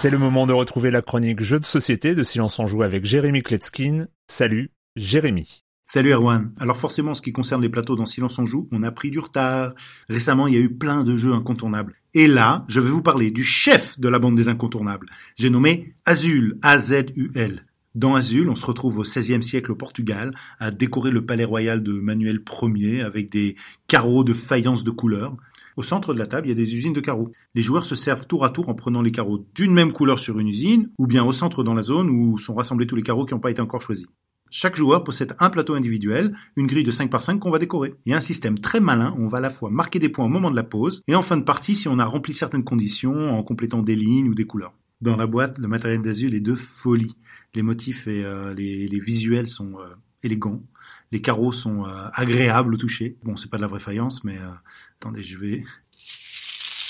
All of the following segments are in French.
C'est le moment de retrouver la chronique Jeux de société de Silence en Joue avec Jérémy Kletskin. Salut, Jérémy. Salut Erwan. Alors forcément, en ce qui concerne les plateaux dans Silence on joue, on a pris du retard. Récemment, il y a eu plein de jeux incontournables. Et là, je vais vous parler du chef de la bande des incontournables. J'ai nommé Azul, A-Z-U-L. Dans Azul, on se retrouve au XVIe siècle au Portugal, à décorer le palais royal de Manuel Ier avec des carreaux de faïence de couleur. Au centre de la table, il y a des usines de carreaux. Les joueurs se servent tour à tour en prenant les carreaux d'une même couleur sur une usine, ou bien au centre dans la zone où sont rassemblés tous les carreaux qui n'ont pas été encore choisis. Chaque joueur possède un plateau individuel, une grille de 5 par 5 qu'on va décorer. Il y a un système très malin où on va à la fois marquer des points au moment de la pause et en fin de partie si on a rempli certaines conditions en complétant des lignes ou des couleurs. Dans la boîte, le matériel d'Azul est de folie. Les motifs et euh, les, visuels sont euh, élégants. Les carreaux sont euh, agréables au toucher. Bon, c'est pas de la vraie faïence, mais attendez, je vais.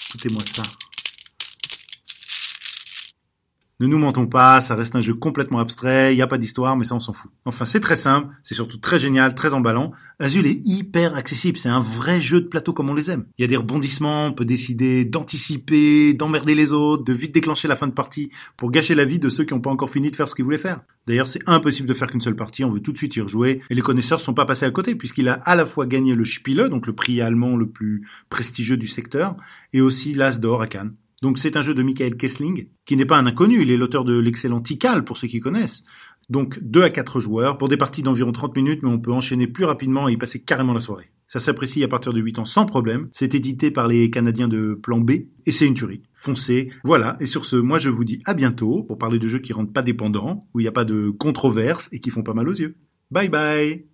Écoutez-moi ça. Ne nous mentons pas, ça reste un jeu complètement abstrait, il n'y a pas d'histoire, mais ça on s'en fout. Enfin, c'est très simple, c'est surtout très génial, très emballant. Azul est hyper accessible, c'est un vrai jeu de plateau comme on les aime. Il y a des rebondissements, on peut décider d'anticiper, d'emmerder les autres, de vite déclencher la fin de partie pour gâcher la vie de ceux qui n'ont pas encore fini de faire ce qu'ils voulaient faire. D'ailleurs, c'est impossible de faire qu'une seule partie, on veut tout de suite y rejouer, et les connaisseurs sont pas passés à côté, puisqu'il a à la fois gagné le Spiele, donc le prix allemand le plus prestigieux du secteur, et aussi l'As d'or à Cannes. Donc c'est un jeu de Michael Kessling, qui n'est pas un inconnu, il est l'auteur de l'excellent Tikal, pour ceux qui connaissent. Donc 2 à 4 joueurs, pour des parties d'environ 30 minutes, mais on peut enchaîner plus rapidement et y passer carrément la soirée. Ça s'apprécie à partir de 8 ans sans problème, c'est édité par les Canadiens de Plan B, et c'est une tuerie. Foncez, voilà, et sur ce, moi je vous dis à bientôt, pour parler de jeux qui rendent pas dépendants, où il n'y a pas de controverses et qui font pas mal aux yeux. Bye bye